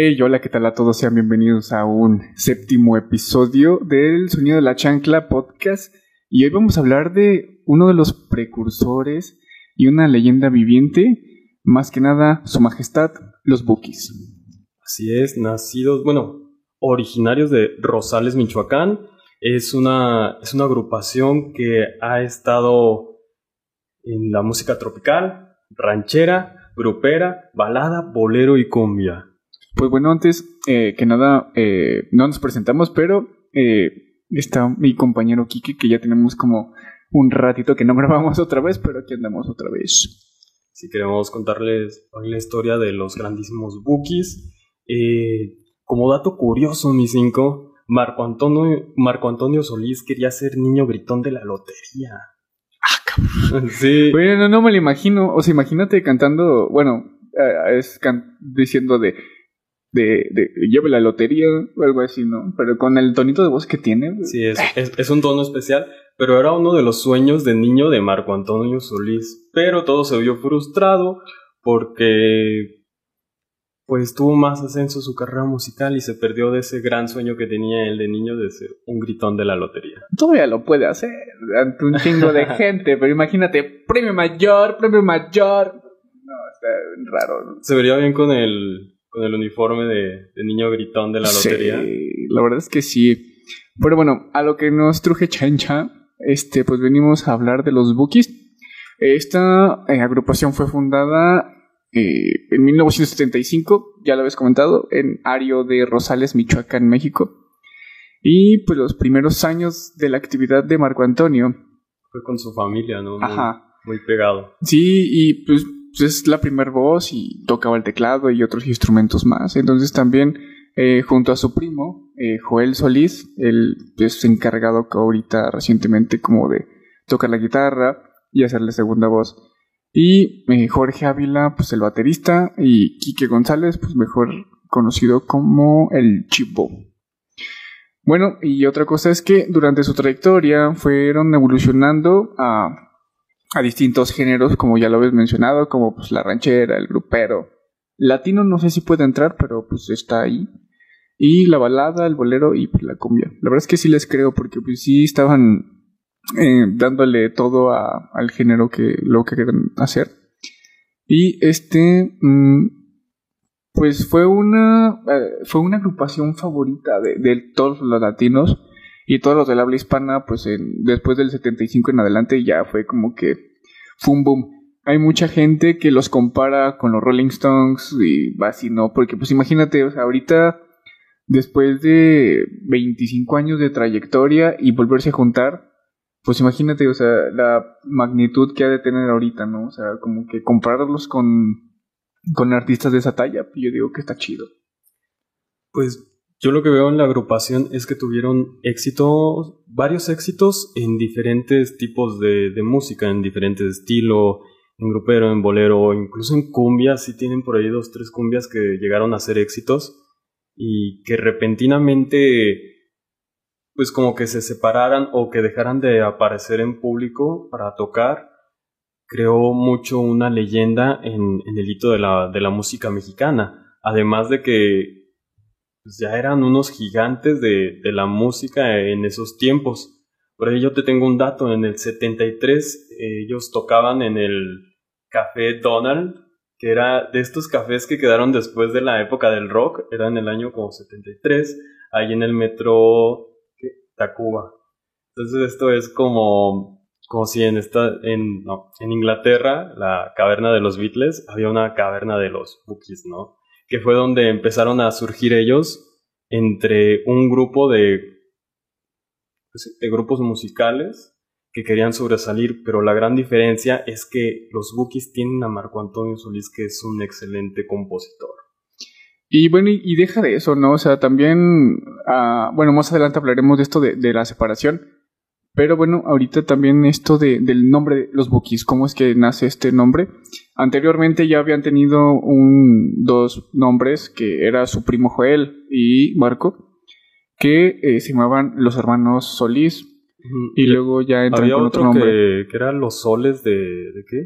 Hey, hola, ¿qué tal a todos? Sean bienvenidos a un séptimo episodio del Sonido de la Chancla podcast. Y hoy vamos a hablar de uno de los precursores y una leyenda viviente, más que nada, Su Majestad, los Bukis. Así es, nacidos, bueno, originarios de Rosales, Michoacán. Es una, es una agrupación que ha estado en la música tropical, ranchera, grupera, balada, bolero y cumbia. Pues bueno, antes eh, que nada, eh, no nos presentamos, pero eh, está mi compañero Kike, que ya tenemos como un ratito que no grabamos otra vez, pero aquí andamos otra vez. Si queremos contarles la historia de los grandísimos Bookies. como dato curioso, mi cinco, Marco Antonio, Marco Antonio Solís quería ser niño gritón de la lotería. Ah, cabrón. Sí. Bueno, no me lo imagino. O sea, imagínate cantando, bueno, es diciendo de de, de lleve la lotería o algo así, ¿no? Pero con el tonito de voz que tiene. Sí, es, es, un tono especial, pero era uno de los sueños de niño de Marco Antonio Solís. Pero todo se vio frustrado porque pues tuvo más ascenso su carrera musical y se perdió de ese gran sueño que tenía él de niño de ser un gritón de la lotería. Todavía lo puede hacer ante un chingo de gente, pero imagínate, premio mayor, premio mayor. No, está raro. Se vería bien con el con el uniforme de, niño gritón de la lotería. Sí, la verdad es que sí. Pero bueno, a lo que nos truje Chancha, este, pues venimos a hablar de los Bookies. Esta eh, agrupación fue fundada eh, en 1975, ya lo habéis comentado, en Ario de Rosales, Michoacán, México. Y pues los primeros años de la actividad de Marco Antonio. Fue con su familia, ¿no? Ajá. Muy pegado. Sí, y pues pues, es la primera voz y tocaba el teclado y otros instrumentos más. Entonces también eh, junto a su primo, eh, Joel Solís, él es encargado ahorita recientemente como de tocar la guitarra y hacerle segunda voz. Y eh, Jorge Ávila, pues el baterista, y Quique González, pues mejor conocido como el Chipo. Bueno, y otra cosa es que durante su trayectoria fueron evolucionando a a distintos géneros, como ya lo habéis mencionado, como pues la ranchera, el grupero. Latino no sé si puede entrar, pero pues está ahí. Y la balada, el bolero y pues, la cumbia. La verdad es que sí les creo, porque pues sí estaban eh, dándole todo a, al género que lo que querían hacer. Y este, mm, pues fue una, eh, fue una agrupación favorita de, de, todos los latinos y todos los del habla hispana, pues después del 75 en adelante ya fue como que fue boom. Hay mucha gente que los compara con los Rolling Stones y así, ¿no? Porque pues imagínate, o sea, ahorita después de 25 años de trayectoria y volverse a juntar, pues imagínate, o sea, la magnitud que ha de tener ahorita, ¿no? O sea, como que compararlos con, con artistas de esa talla, yo digo que está chido. Pues yo lo que veo en la agrupación es que tuvieron éxitos, varios éxitos en diferentes tipos de, música, en diferentes estilos, en grupero, en bolero, incluso en cumbia, sí tienen por ahí dos, tres cumbias que llegaron a ser éxitos y que repentinamente pues como que se separaran o que dejaran de aparecer en público para tocar, creó mucho una leyenda en, el hito de la, de la música mexicana. Además de que pues, ya eran unos gigantes de, la música en esos tiempos. Por ahí yo te tengo un dato, en el 73 ellos tocaban en el Café Donald, que era de estos cafés que quedaron después de la época del rock, era en el año como 73, ahí en el metro Tacuba. Entonces esto es como, como si en, esta, en, en Inglaterra, la caverna de los Beatles, había una caverna de los Bookies, ¿no? Que fue donde empezaron a surgir ellos entre un grupo de, pues, de grupos musicales que querían sobresalir, pero la gran diferencia es que los Bookies tienen a Marco Antonio Solís, que es un excelente compositor. Y bueno, y, deja de eso, ¿no? O sea, también, uh, bueno, más adelante hablaremos de esto de la separación, pero bueno, ahorita también esto de, del nombre de los Bookies, ¿cómo es que nace este nombre? Anteriormente ya habían tenido un, dos nombres, que era su primo Joel y Marco, que eh, se llamaban los hermanos Solís. Y, luego ya entran con otro, nombre. Que, que eran los soles de, de qué?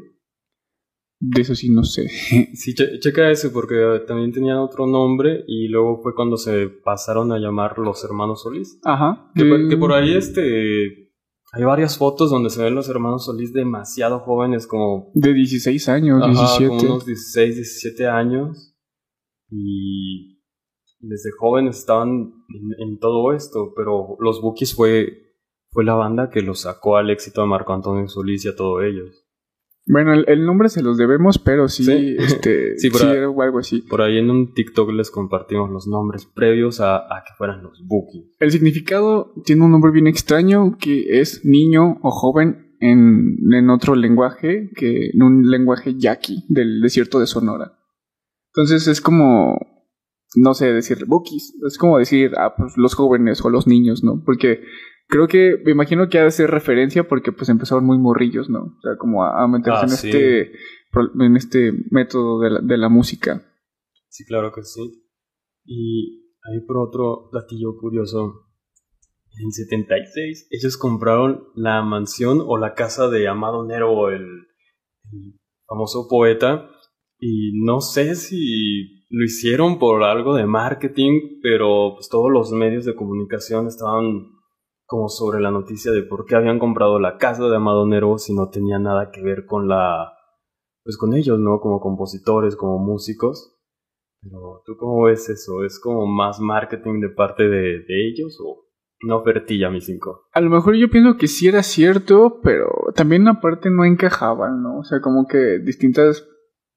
De eso sí no sé. Sí, checa ese porque también tenían otro nombre y luego fue cuando se pasaron a llamar los hermanos Solís. Ajá. Que, por ahí este hay varias fotos donde se ven los hermanos Solís demasiado jóvenes, como... De 16 años, Ajá, 17. como unos 16, 17 años. Y desde jóvenes estaban en, en todo esto, pero los Bookies fue, fue la banda que los sacó al éxito de Marco Antonio Solís y a todos ellos. Bueno, el, el nombre se los debemos, pero sí, Sí. este, Sí, sí, por ahí- era algo así. Por ahí en un TikTok les compartimos los nombres previos a, a que fueran los Bookies. El significado tiene un nombre bien extraño que es niño o joven en, en otro lenguaje, que en un lenguaje yaqui del desierto de Sonora. Entonces es como, no sé, decir bookies. Es como decir, ah, pues los jóvenes o los niños, ¿no? Porque creo que, me imagino que ha de ser referencia porque pues empezaron muy morrillos, ¿no? O sea, como a, a meterse Ah, en, sí. este, en este método de la, de la música. Sí, claro que sí. Y ahí por otro datillo curioso. En 76 ellos compraron la mansión o la casa de Amado Nervo, el, el famoso poeta. Y no sé si lo hicieron por algo de marketing, pero pues todos los medios de comunicación estaban como sobre la noticia de por qué habían comprado la casa de Amado Nervo si no tenía nada que ver con la pues con ellos, ¿no? Como compositores, como músicos. Pero ¿tú cómo ves eso? ¿Es como más marketing de parte de, de ellos o una ofertilla, mi cinco? A lo mejor yo pienso que sí era cierto, pero también aparte no encajaban, ¿no? O sea, como que distintas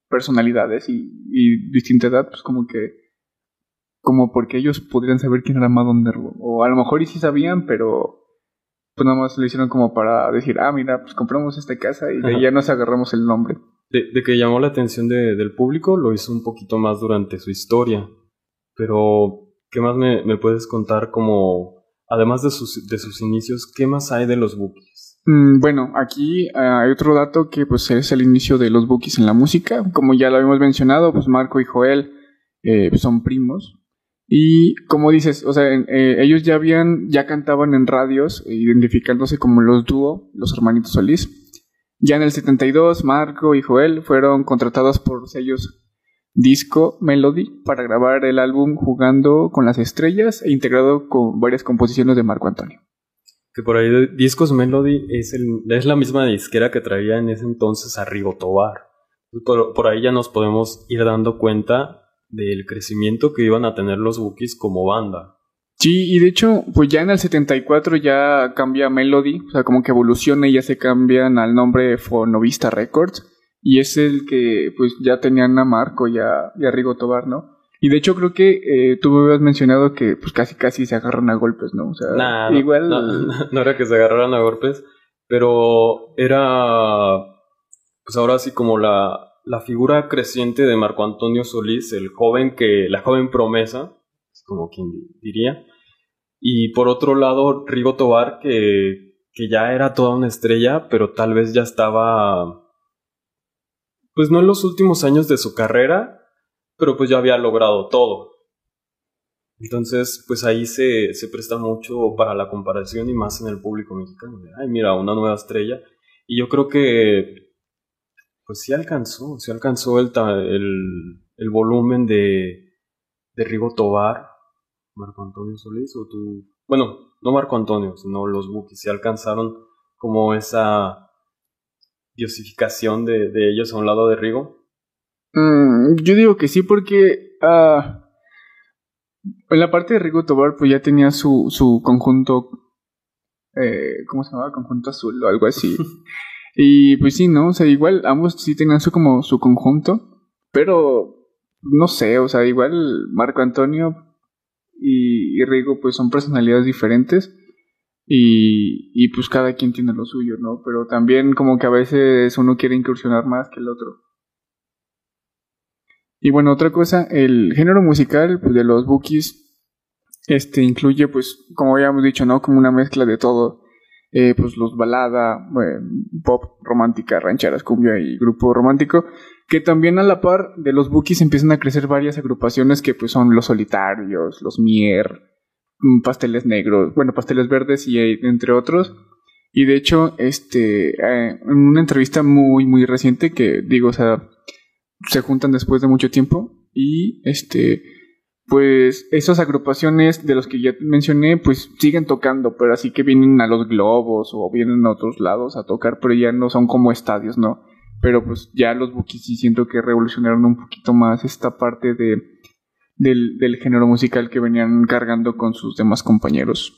personalidades y, y distinta edad, pues como que... Como porque ellos podrían saber quién era Madon Nervo. O a lo mejor y sí sabían, pero... Pues nada más lo hicieron como para decir, ah, mira, pues compramos esta casa y de ahí ya nos agarramos el nombre. De, de que llamó la atención de- del público, lo hizo un poquito más durante su historia. Pero, ¿qué más me, me puedes contar como, además de sus, de sus inicios, qué más hay de los Bookies? Mm, Bueno, aquí ah, hay otro dato que pues es el inicio de los Bookies en la música. Como ya lo habíamos mencionado, pues Marco y Joel eh, son primos. Y como dices, o sea, eh, ellos ya habían, ya cantaban en radios, identificándose como los dúo, los hermanitos Solís. Ya en el 72, Marco y Joel fueron contratados por sellos Disco Melody para grabar el álbum Jugando con las Estrellas e integrado con varias composiciones de Marco Antonio. Que por ahí Discos Melody es, el, es la misma disquera que traía en ese entonces a Rigo Tobar. Por, por ahí ya nos podemos ir dando cuenta del crecimiento que iban a tener los Bookies como banda. Sí, y de hecho, pues ya en el 74 ya cambia Melody, o sea, como que evoluciona y ya se cambian al nombre Fonovista Records, y es el que pues ya tenían a Marco y a, y a Rigo Tobar, ¿no? Y de hecho creo que eh, tú me habías mencionado que pues casi casi se agarran a golpes, ¿no? O sea, Nah, igual... no, no, no era que se agarraran a golpes, pero era, pues ahora sí como la, la figura creciente de Marco Antonio Solís, el joven que, la joven promesa, como quien di- diría, y por otro lado Rigo Tobar que, que ya era toda una estrella, pero tal vez ya estaba, pues no en los últimos años de su carrera, pero pues ya había logrado todo. Entonces, pues ahí se, se presta mucho para la comparación y más en el público mexicano. Ay, mira, una nueva estrella. Y yo creo que, pues sí alcanzó, sí alcanzó el, el, el volumen de, de Rigo Tobar, Marco Antonio Solís, o tú, bueno, no Marco Antonio, sino los Bookies, sí alcanzaron como esa diosificación de, de ellos a un lado de Rigo. Mm, yo digo que sí porque ah, en la parte de Rigo Tobar pues ya tenía su, su conjunto, eh, ¿cómo se llamaba? Conjunto azul o algo así. y pues sí, ¿no? O sea, igual ambos sí tenían su como su conjunto, pero no sé, o sea, igual Marco Antonio y, y Rigo pues son personalidades diferentes. Y, y pues cada quien tiene lo suyo, ¿no? Pero también como que a veces uno quiere incursionar más que el otro. Y bueno, otra cosa, el género musical pues, de los Bookies este, incluye, pues, como habíamos dicho, ¿no? Como una mezcla de todo. Eh, pues los balada, eh, pop, romántica, rancheras, cumbia y grupo romántico. Que también a la par de los Bookies empiezan a crecer varias agrupaciones que pues son los solitarios, los Mier, mm, pasteles negros, bueno, pasteles verdes y eh, entre otros. Y de hecho, este, en una entrevista muy, muy reciente que digo, o sea, se juntan después de mucho tiempo y este pues esas agrupaciones de los que ya mencioné, pues siguen tocando, pero así que vienen a los globos o vienen a otros lados a tocar, pero ya no son como estadios, ¿no? Pero pues ya los Bookies sí siento que revolucionaron un poquito más esta parte de, del, género musical que venían cargando con sus demás compañeros.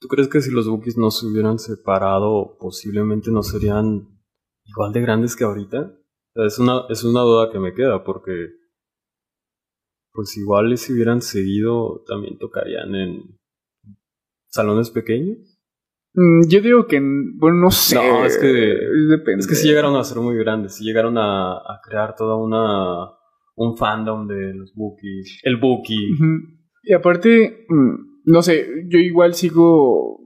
¿Tú crees que si los Bookies no se hubieran separado, posiblemente no serían igual de grandes que ahorita? es una, es una duda que me queda, porque pues igual si hubieran seguido también tocarían en salones pequeños. Mm, yo digo que, bueno, no sé. No, es que depende. Es que sí llegaron a ser muy grandes, sí llegaron a, a crear toda una un fandom de los Bookies, el Bookie. Y aparte, mm, no sé, yo igual sigo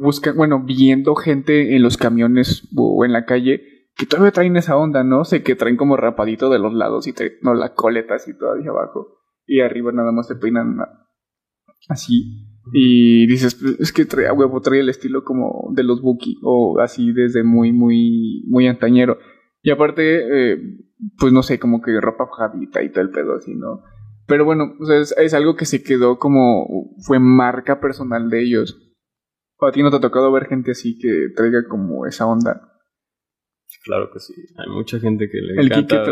buscando, bueno, viendo gente en los camiones o en la calle que todavía traen esa onda, ¿no? Sé que traen como rapadito de los lados y traen, no, la coleta así todavía abajo. Y arriba nada más se peinan así. Y dices, pues, es que trae a huevo, trae el estilo como de los Buki, o así desde muy, muy, muy antañero. Y aparte, eh, pues no sé, como que ropa fajadita y todo el pedo así, ¿no? Pero bueno, es, es, algo que se quedó como, fue marca personal de ellos. ¿O a ti no te ha tocado ver gente así que traiga como esa onda? Claro que sí. Hay mucha gente que le encanta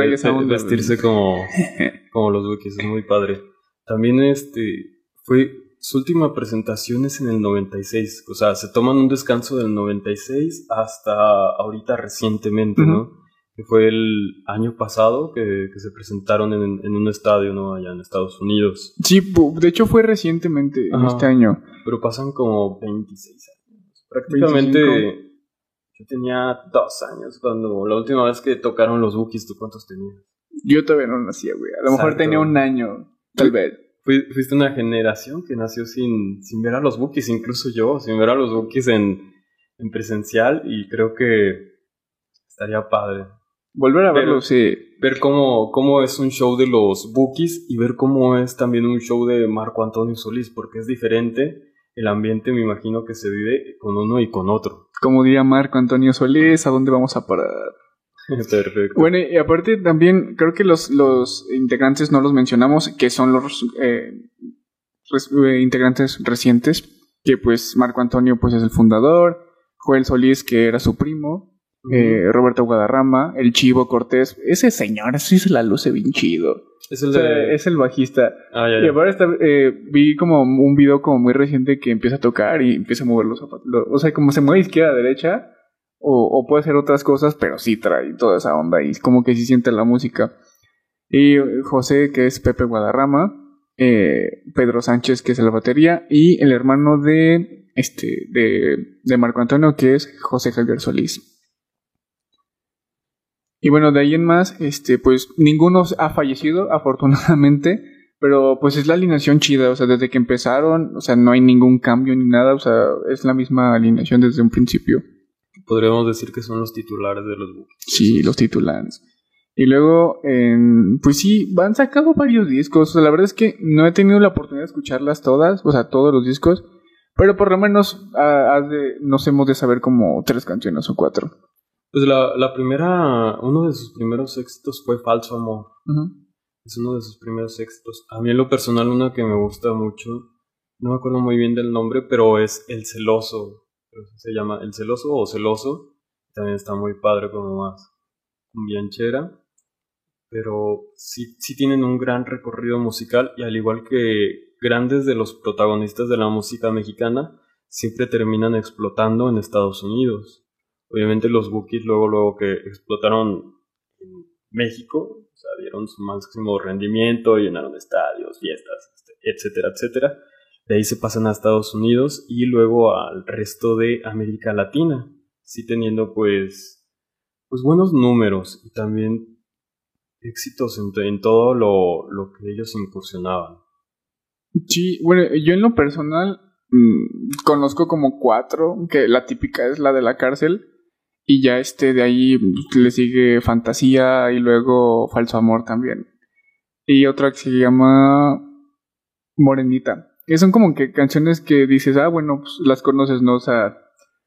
vestirse como, como los Wikis. Es muy padre. También este fue su última presentación es en el 96. O sea, se toman un descanso del 96 hasta ahorita recientemente, ¿no? Que fue el año pasado que, que se presentaron en, en, un estadio, ¿no? Allá en Estados Unidos. Sí, de hecho fue recientemente, en este año. Pero pasan como 26 años. Prácticamente... Yo tenía dos años cuando la última vez que tocaron los Bookies, ¿tú cuántos tenías? Yo todavía no nacía, güey. A lo mejor tenía un año, tal vez. Fuiste una generación que nació sin, sin ver a los Bookies, incluso yo, sin ver a los Bookies en, en presencial y creo que estaría padre. Volver a verlo, sí. Ver cómo, cómo es un show de los Bookies y ver cómo es también un show de Marco Antonio Solís, porque es diferente el ambiente me imagino que se vive con uno y con otro. Como diría Marco Antonio Solís, ¿a dónde vamos a parar? Perfecto. Bueno, y aparte también creo que los, los integrantes no los mencionamos, que son los eh, eh, integrantes recientes, que pues Marco Antonio pues es el fundador, Joel Solís que era su primo, eh, Roberto Guadarrama, el Chivo Cortés, ese señor sí se la luce bien chido. Es el, es el bajista. Ah, ya, Y ahora está, eh, vi como un video como muy reciente que empieza a tocar y empieza a mover los zapatos. O sea, como se mueve izquierda a derecha. O, o, puede hacer otras cosas, pero sí trae toda esa onda y como que sí siente la música. Y José, que es Pepe Guadarrama. Eh, Pedro Sánchez, que es la batería. Y el hermano de, este, de, de Marco Antonio, que es José Javier Solís. Y bueno, de ahí en más, este, pues ninguno ha fallecido, afortunadamente, pero pues es la alineación chida, o sea, desde que empezaron, o sea, no hay ningún cambio ni nada, o sea, es la misma alineación desde un principio. Podríamos decir que son los titulares de los Bookies. Sí, los titulares. Y luego, pues sí, han sacado varios discos. O sea, la verdad es que no he tenido la oportunidad de escucharlas todas, o sea, todos los discos. Pero por lo menos ah, de, nos hemos de saber como tres canciones o cuatro. Pues la, la primera, uno de sus primeros éxitos fue Falso Amor. Es uno de sus primeros éxitos. A mí en lo personal una que me gusta mucho, no me acuerdo muy bien del nombre, pero es El Celoso. Se llama El Celoso o Celoso. También está muy padre como más bianchera. Pero sí, sí tienen un gran recorrido musical y al igual que grandes de los protagonistas de la música mexicana, siempre terminan explotando en Estados Unidos. Obviamente los Bookies luego, luego que explotaron en México, o sea, dieron su máximo rendimiento, llenaron estadios, fiestas, este, etcétera, etcétera. De ahí se pasan a Estados Unidos y luego al resto de América Latina, sí teniendo pues, pues buenos números y también éxitos en, todo lo, lo, que ellos incursionaban. Sí, bueno, yo en lo personal mmm, conozco como cuatro, que la típica es la de la cárcel, y ya este de ahí le sigue Fantasía y luego Falso Amor también. Y otra que se llama Morenita. Que son como que canciones que dices, ah, bueno, pues las conoces, ¿no? O sea,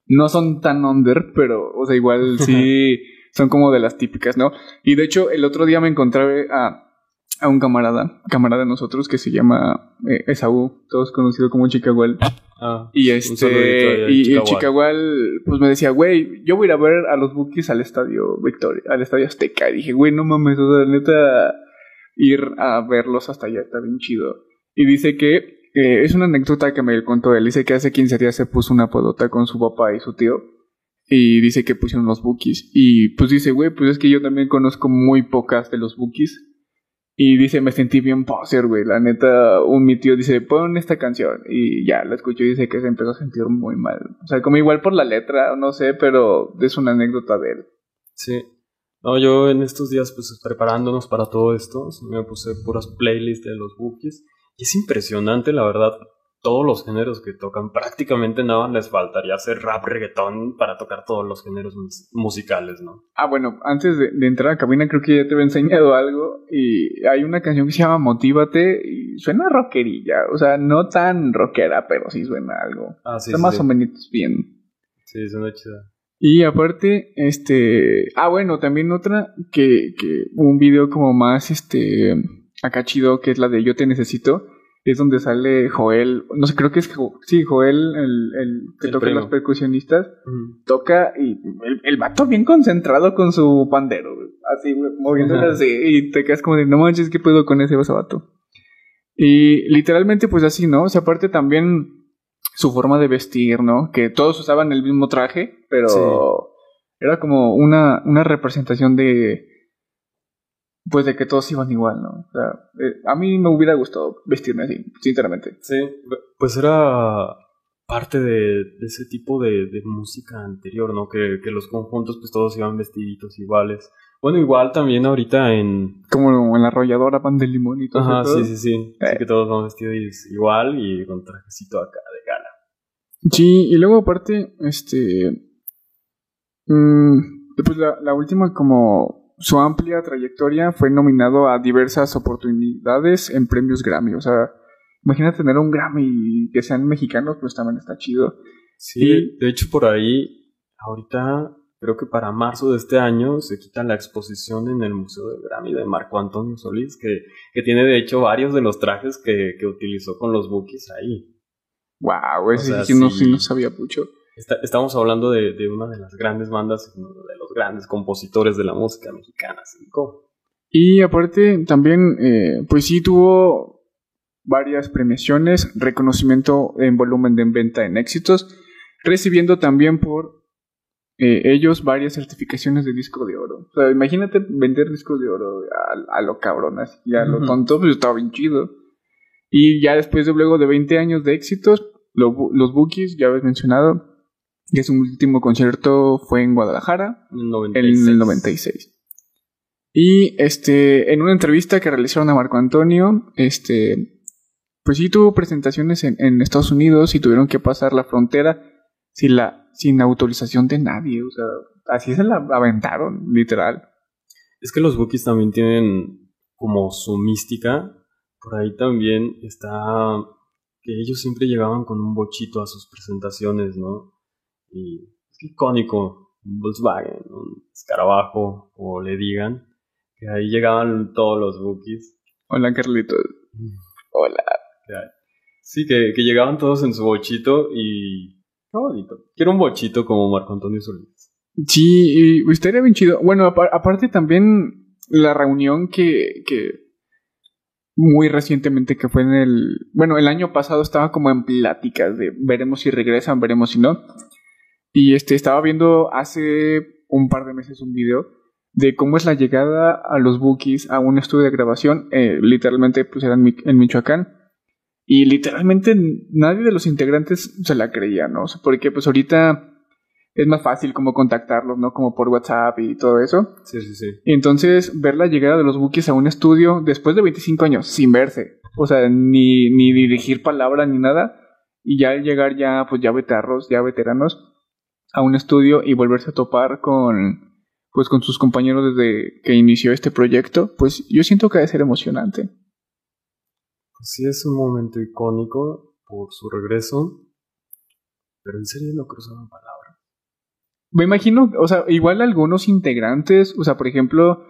no son tan under, pero, o sea, igual sí son como de las típicas, ¿no? Y de hecho, el otro día me encontré a, a un camarada, camarada de nosotros que se llama eh, Esaú, todos conocido como Chicagual. Ah, Y este, y, y Chicagual. Chicagual, pues me decía, güey, yo voy a ir a ver a los Bookies al estadio Victoria, al estadio Azteca. Y dije, güey, no mames, o sea, neta, ir a verlos hasta allá está bien chido. Y dice que, eh, es una anécdota que me contó él, dice que hace 15 días se puso una podota con su papá y su tío. Y dice que pusieron los Bookies. Y pues dice, güey, pues es que yo también conozco muy pocas de los Bookies. Y dice, me sentí bien poser, güey. La neta, un mi tío dice, pon esta canción. Y ya, la escuchó y dice que se empezó a sentir muy mal. O sea, como igual por la letra, no sé, pero es una anécdota de él. Sí. No, yo en estos días, pues preparándonos para todo esto, me puse puras playlists de los bookies. Y es impresionante, la verdad, todos los géneros que tocan. Prácticamente nada les faltaría hacer rap, reggaetón para tocar todos los géneros mus- musicales, ¿no? Ah, bueno, antes de, de entrar a cabina creo que ya te había enseñado algo. Y hay una canción que se llama Motívate y suena rockerilla. O sea, no tan rockera, pero sí suena algo. Ah, sí, Está sí, más sí. o menos bien. Sí, suena chida. Y aparte, este. Ah, bueno, también otra que, que un video como más, este. Acá chido, que es la de Yo te necesito. Es donde sale Joel. No sé, creo que es. Sí, Joel, el, el que El toca primo. las percusionistas. Toca y el, el vato bien concentrado con su pandero. Así, güey, moviéndole Ajá. así. Y te quedas como de, no manches, ¿qué puedo con ese vato? Y literalmente, pues así, ¿no? O sea, aparte también su forma de vestir, ¿no? Que todos usaban el mismo traje, pero Sí. era como una, una representación de. Pues de que todos iban igual, ¿no? O sea, eh, a mí me hubiera gustado vestirme así, sinceramente. Sí, pues era parte de, de ese tipo de, de música anterior, ¿no? Que, que los conjuntos pues todos iban vestiditos iguales. Bueno, igual también ahorita en... Como en la arrolladora pan de limón y todo Ajá, eso. sí, sí, sí. Eh. Sí que todos van vestidos igual y con trajecito acá de gala. Sí, y luego aparte, este... mm, pues la, la última como su amplia trayectoria fue nominado a diversas oportunidades en premios Grammy. O sea, imagina tener un Grammy y que sean mexicanos, pues también está chido. Sí, Y- de hecho por ahí, ahorita creo que para marzo de este año se quita la exposición en el Museo del Grammy de Marco Antonio Solís, que, que tiene de hecho varios de los trajes que, que utilizó con los Bookies ahí. Wow, ese sea, sí, no, sí no sabía mucho. Está- estamos hablando de, de una de las grandes bandas, uno de los grandes compositores de la música mexicana. Cinco. Y aparte también, eh, pues sí tuvo varias premiaciones, reconocimiento en volumen de venta en éxitos, recibiendo también por eh, ellos varias certificaciones de disco de oro. O sea, imagínate vender discos de oro a, a lo cabrón, así, a lo Ujú. tonto, pues estaba bien chido. Y ya después de luego de 20 años de éxitos, lo los Bookies, ya habéis mencionado, que su último concierto fue en Guadalajara, En el en 96. el 96. Y este, en una entrevista que realizaron a Marco Antonio, este, pues sí tuvo presentaciones en, en Estados Unidos y tuvieron que pasar la frontera sin la, sin autorización de nadie. O sea, así se la aventaron, literal. Es que los Bookies también tienen como su mística. Por ahí también está que ellos siempre llegaban con un bochito a sus presentaciones, ¿no? Y es que icónico, un Volkswagen, un escarabajo, como le digan. Que ahí llegaban todos los Bookies. Hola, Carlitos. Hola. Sí, que, que llegaban todos en su bochito y... Qué bonito. Quiero un bochito como Marco Antonio Solís. Sí, y estaría bien chido. Bueno, apa- aparte también la reunión que, que muy recientemente que fue en el... Bueno, el año pasado estaba como en pláticas de veremos si regresan, veremos si no. Y este estaba viendo hace un par de meses un video de cómo es la llegada a los Bookies a un estudio de grabación. eh, literalmente pues era en, Mi- en Michoacán. Y literalmente nadie de los integrantes se la creía, ¿no? O sea, porque pues ahorita es más fácil como contactarlos, ¿no? Como por WhatsApp y todo eso. Sí, sí, sí. Y entonces ver la llegada de los Bookies a un estudio después de 25 años, sin verse. O sea, ni, ni dirigir palabra ni nada. Y ya al llegar ya, pues ya veterros, ya veteranos, a un estudio y volverse a topar con, pues con sus compañeros desde que inició este proyecto, pues yo siento que debe ser emocionante. Pues sí, es un momento icónico por su regreso. Pero en serio no cruzaban palabras. me imagino, o sea, igual algunos integrantes, o sea, por ejemplo,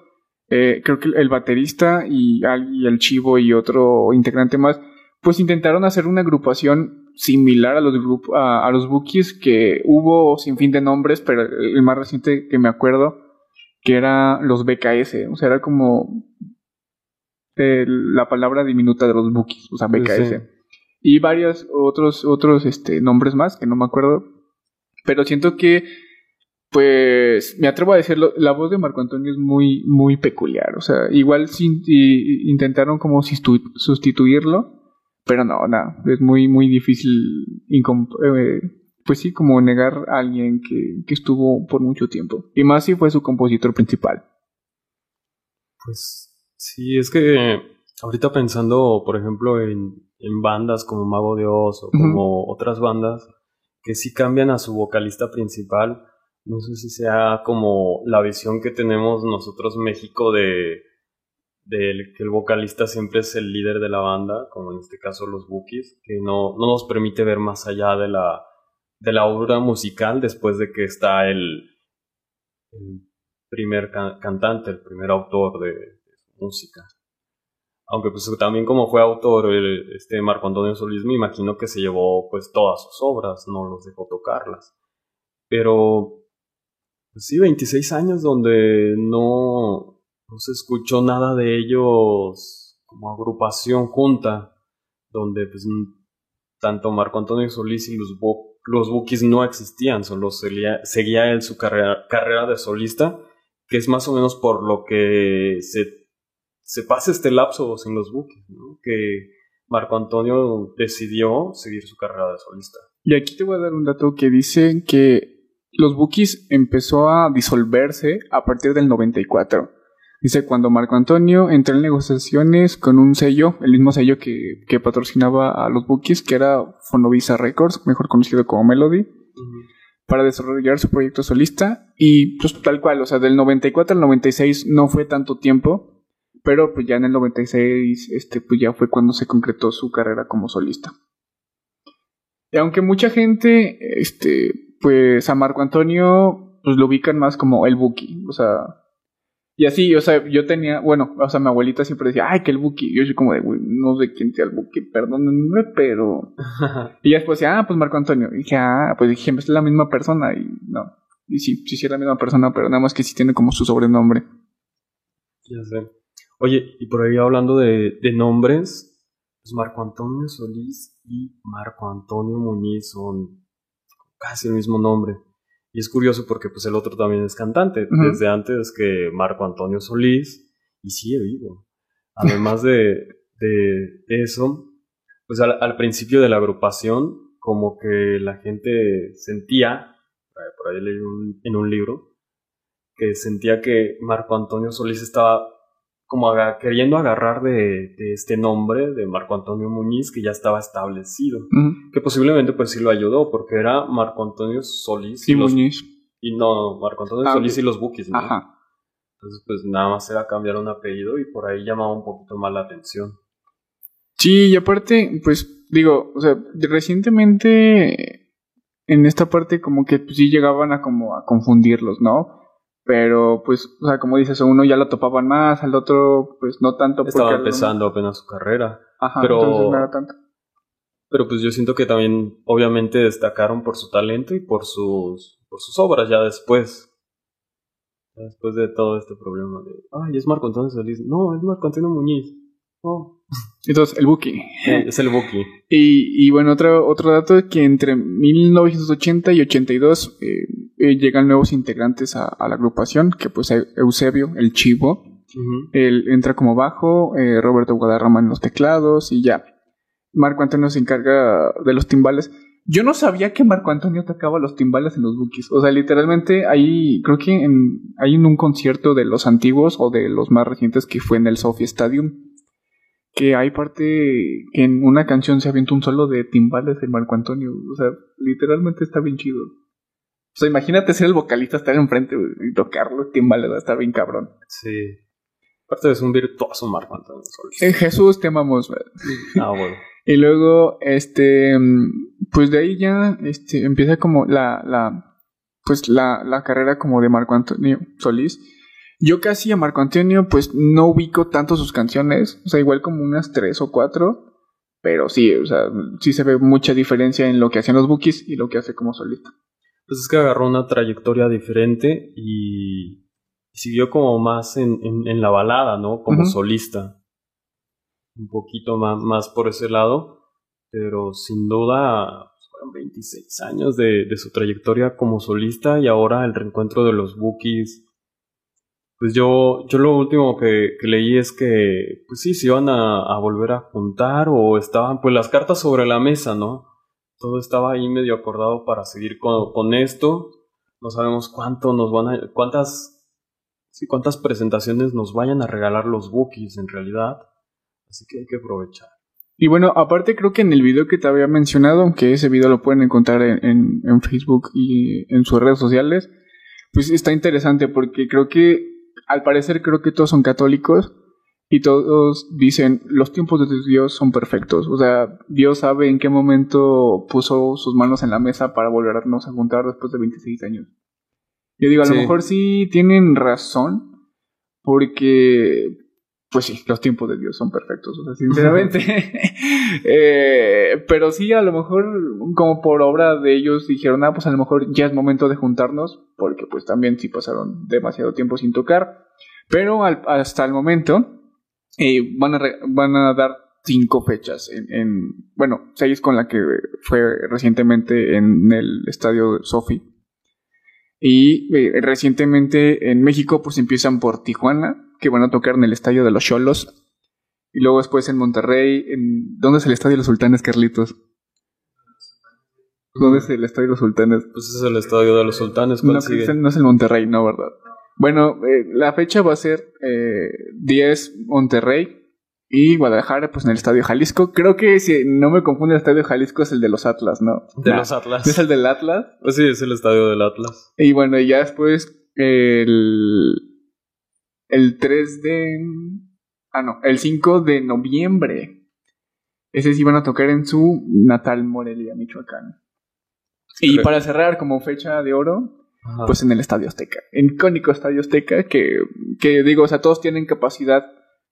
eh, creo que el baterista y, y el chivo y otro integrante más, pues intentaron hacer una agrupación similar a los grupos a, a, los bookies que hubo sin fin de nombres, pero el más reciente que me acuerdo que era los BKS, o sea, era como eh, la palabra diminuta de los bookies, o sea, BKS. Y varios otros otros este nombres más que no me acuerdo, pero siento que pues me atrevo a decirlo, la voz de Marco Antonio es muy muy peculiar, o sea, igual sin, intentaron como sustituirlo pero no, nada, es muy, muy difícil, eh, pues sí, como negar a alguien que, que, estuvo por mucho tiempo. Y más si fue su compositor principal. Pues sí, es que ahorita pensando, por ejemplo, en, en bandas como Mago de Oz o como otras bandas que sí cambian a su vocalista principal, no sé si sea como la visión que tenemos nosotros México de del que el vocalista siempre es el líder de la banda, como en este caso los Bookies, que no, no nos permite ver más allá de la, de la obra musical después de que está el, el primer cantante, el primer autor de, su música. Aunque pues también como fue autor este Marco Antonio Solís, me imagino que se llevó pues todas sus obras, no los dejó tocarlas. Pero pues sí, 26 años donde no, no se escuchó nada de ellos como agrupación junta, donde pues tanto Marco Antonio Solís y los, los Bookies no existían, solo seguía, seguía él su carrera, carrera de solista, que es más o menos por lo que se, se pasa este lapso sin los Bookies, que Marco Antonio decidió seguir su carrera de solista. Y aquí te voy a dar un dato que dice que los Bookies empezó a disolverse a partir del 94. Dice, cuando Marco Antonio entró en negociaciones con un sello, el mismo sello que, que patrocinaba a los Bookies, que era Fonovisa Records, mejor conocido como Melody, para desarrollar su proyecto solista. Y pues tal cual, o sea, del 94 al 96 no fue tanto tiempo, pero pues ya en el 96, este, pues ya fue cuando se concretó su carrera como solista. Y aunque mucha gente, este, pues a Marco Antonio, pues lo ubican más como el Bookie, o sea, y así, o sea, yo tenía, bueno, o sea, mi abuelita siempre decía, ay, que el Buki. Yo soy como de, güey, no sé quién sea el Buki, perdónenme, pero. y después decía, ah, pues Marco Antonio. Y dije, ah, pues dije, es la misma persona. Y no. Y sí, sí, sí es la misma persona, pero nada más que sí tiene como su sobrenombre. Ya sé. Oye, y por ahí hablando de, de nombres, pues Marco Antonio Solís y Marco Antonio Muñiz son casi el mismo nombre. Y es curioso porque pues el otro también es cantante, desde antes que Marco Antonio Solís, y sigue vivo. Además de, de, eso, pues al, principio de la agrupación, como que la gente sentía, por ahí leí en un libro, que sentía que Marco Antonio Solís estaba como queriendo agarrar de, este nombre de Marco Antonio Muñiz que ya estaba establecido, que posiblemente pues sí lo ayudó porque era Marco Antonio Solís y, Muñiz y no Marco Antonio ah, Solís y los Bukis, ¿no? Ajá. Entonces pues nada más era cambiar un apellido y por ahí llamaba un poquito más la atención. Sí, y aparte pues digo, o sea, recientemente en esta parte como que pues, sí llegaban a como a confundirlos, ¿no? Pero, pues, o sea, como dices, a uno ya lo topaban más, al otro, pues, no tanto. Estaba empezando apenas su carrera. Ajá, pero, entonces no era tanto. Pero, pues, yo siento que también, obviamente, destacaron por su talento y por sus, por sus obras ya después. después de todo este problema de, ay, es Marco Antonio Solís. No, es Marco Antonio Muñiz. Oh. Entonces, el Buki. es el Buki. Y, y bueno, otro, otro dato es que entre 1980 y 82 eh, eh, llegan nuevos integrantes a, la agrupación, que pues Eusebio, el chivo, él entra como bajo, eh, Roberto Guadarrama en los teclados y ya. Marco Antonio se encarga de los timbales. Yo no sabía que Marco Antonio tocaba los timbales en los Bookies. O sea, literalmente ahí, creo que en, hay en un concierto de los antiguos o de los más recientes que fue en el Sophie Stadium que hay parte que en una canción se avienta un solo de timbales de Marco Antonio. O sea, literalmente está bien chido. O sea, imagínate ser el vocalista, estar enfrente y tocar los timbales, va a estar bien cabrón. Sí. Aparte es un virtuoso Marco Antonio. En Jesús te amamos. Ah, bueno. y luego, este, pues de ahí ya este, empieza como la, la, pues la, la carrera como de Marco Antonio Solís. Yo casi a Marco Antonio pues no ubico tanto sus canciones, o sea, igual como unas tres o cuatro, pero sí, o sea, sí se ve mucha diferencia en lo que hacían los Bookies y lo que hace como solista. Pues es que agarró una trayectoria diferente y siguió como más en, en, la balada, ¿no? Como solista. Un poquito más, más por ese lado, pero sin duda fueron 26 años de, de su trayectoria como solista y ahora el reencuentro de los Bookies pues yo, yo lo último que, leí es que, pues sí, se iban a, volver a juntar o estaban, pues las cartas sobre la mesa, ¿no? Todo estaba ahí medio acordado para seguir con, con esto. No sabemos cuánto nos van a, cuántas, sí, cuántas presentaciones nos vayan a regalar los bookies en realidad. Así que hay que aprovechar. Y bueno, aparte creo que en el video que te había mencionado, aunque ese video lo pueden encontrar en, en Facebook y en sus redes sociales, pues está interesante porque creo que al parecer creo que todos son católicos y todos dicen los tiempos de Dios son perfectos. O sea, Dios sabe en qué momento puso sus manos en la mesa para volvernos a juntar después de 26 años. Yo digo, a lo mejor sí tienen razón, porque, pues sí, los tiempos de Dios son perfectos, o sea, sinceramente. eh, pero sí, a lo mejor, como por obra de ellos, dijeron, ah, pues a lo mejor ya es momento de juntarnos, porque pues también sí pasaron demasiado tiempo sin tocar. Pero hasta el momento eh, van, a van a dar cinco fechas en, bueno, seis con la que fue recientemente en el estadio Sofi. Y eh, recientemente en México pues empiezan por Tijuana, que van a tocar en el estadio de los Cholos. Y luego después en Monterrey, en ¿dónde es el estadio de los Sultanes, Carlitos? ¿Dónde es el estadio de los Sultanes? Pues es el estadio de los Sultanes. No, no es el Monterrey, no, ¿verdad? Bueno, eh, la fecha va a ser eh, 10 Monterrey y Guadalajara, pues en el Estadio Jalisco. Creo que si no me confunde, el Estadio Jalisco es el de los Atlas, ¿no? De los Atlas. ¿Es el del Atlas? Pues sí, es el estadio del Atlas. Y bueno, ya después el, el 3 de... Ah, no, el 5 de noviembre. Ese sí van a tocar en su natal Morelia, Michoacán. Y para cerrar como fecha de oro, pues en el Estadio Azteca. En icónico Estadio Azteca que, que digo, o sea, todos tienen capacidad,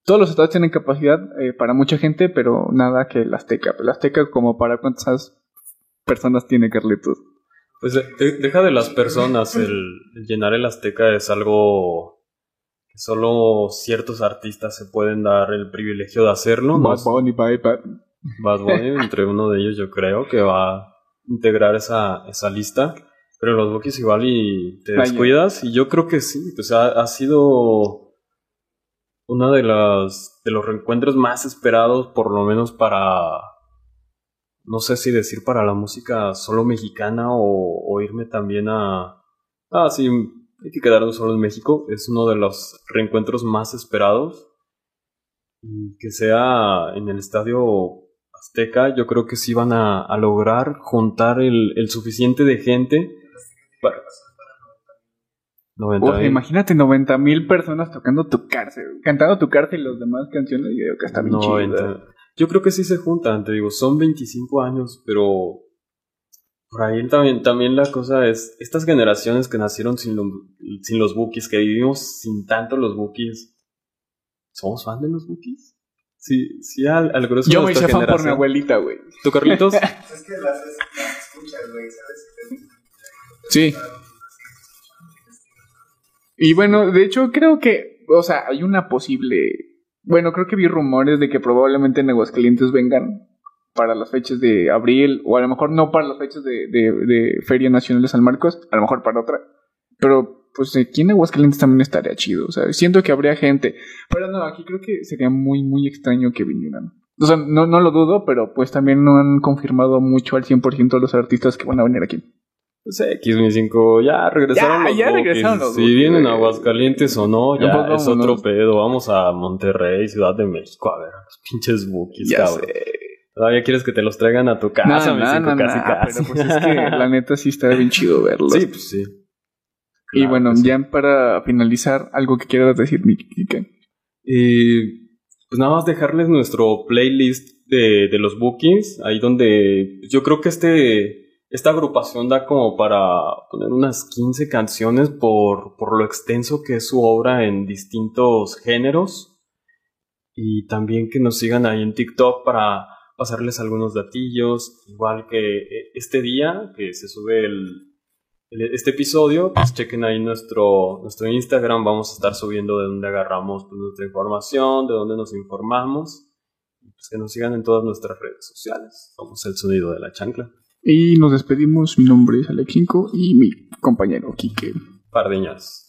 todos los estadios tienen capacidad eh, para mucha gente, pero nada que el Azteca. El Azteca como para cuántas personas tiene Carlitos. Pues deja de las personas, el, llenar el Azteca es algo que solo ciertos artistas se pueden dar el privilegio de hacerlo. Bad Bunny, Bad Bunny, entre uno de ellos yo creo que va a integrar esa, esa lista. Pero los Bookies igual y te descuidas. Y yo creo que sí. Sea, ha sido uno de las de los reencuentros más esperados, por lo menos para. No sé si decir para la música solo mexicana o, irme también a. Ah, sí, hay que quedarnos solo en México. Es uno de los reencuentros más esperados. Y que sea en el estadio Azteca, yo creo que sí van a, lograr juntar el, el suficiente de gente imagínate 90 mil personas tocando tu cárcel, cantando tu cárcel y los demás canciones. Yo creo que está bien Yo creo que sí se juntan, te digo, son 25 años, pero por ahí también, también la cosa es, estas generaciones que nacieron sin, sin los bookies, que vivimos sin tanto los bookies, ¿somos fan de los bookies? Sí, sí, al, al grueso Yo me hice fan por mi abuelita, güey. ¿Tú, Carlitos? es que las, escuchas, güey, ¿sabes? Sí. Y bueno, de hecho creo que, o sea, hay una posible... Bueno, creo que vi rumores de que probablemente en Aguascalientes vengan para las fechas de abril, o a lo mejor no para las fechas de, de, Feria Nacional de San Marcos, a lo mejor para otra. Pero pues aquí en Aguascalientes también estaría chido, o sea, siento que habría gente. Pero no, aquí creo que sería muy, muy extraño que vinieran. O sea, no, no lo dudo, pero pues también no han confirmado mucho al 100% los artistas que van a venir aquí. Pues X5 ya regresaron los ya regresaron Si vienen a Aguascalientes o no, ya pues es otro pedo. Vamos a Monterrey, Ciudad de México, a ver a los pinches bookies, cabrón. Todavía quieres que te los traigan a tu casa, no, no, casi casi. Pero pues es que la neta sí está bien chido verlos. Sí, pues sí. y bueno, ya para finalizar, algo que quieras decir, Miki. Eh, pues nada más dejarles nuestro playlist de, de los bookings, ahí donde yo creo que este esta agrupación da como para poner unas 15 canciones por, por lo extenso que es su obra en distintos géneros. Y también que nos sigan ahí en TikTok para pasarles algunos datillos. Igual que eh, este día que se sube este episodio, pues chequen ahí nuestro, nuestro Instagram. Vamos a estar subiendo de dónde agarramos pues, nuestra información, de dónde nos informamos. Pues que nos sigan en todas nuestras redes sociales. Somos el sonido de la chancla. Y nos despedimos. Mi nombre es Alex y mi compañero Quique Pardeñas.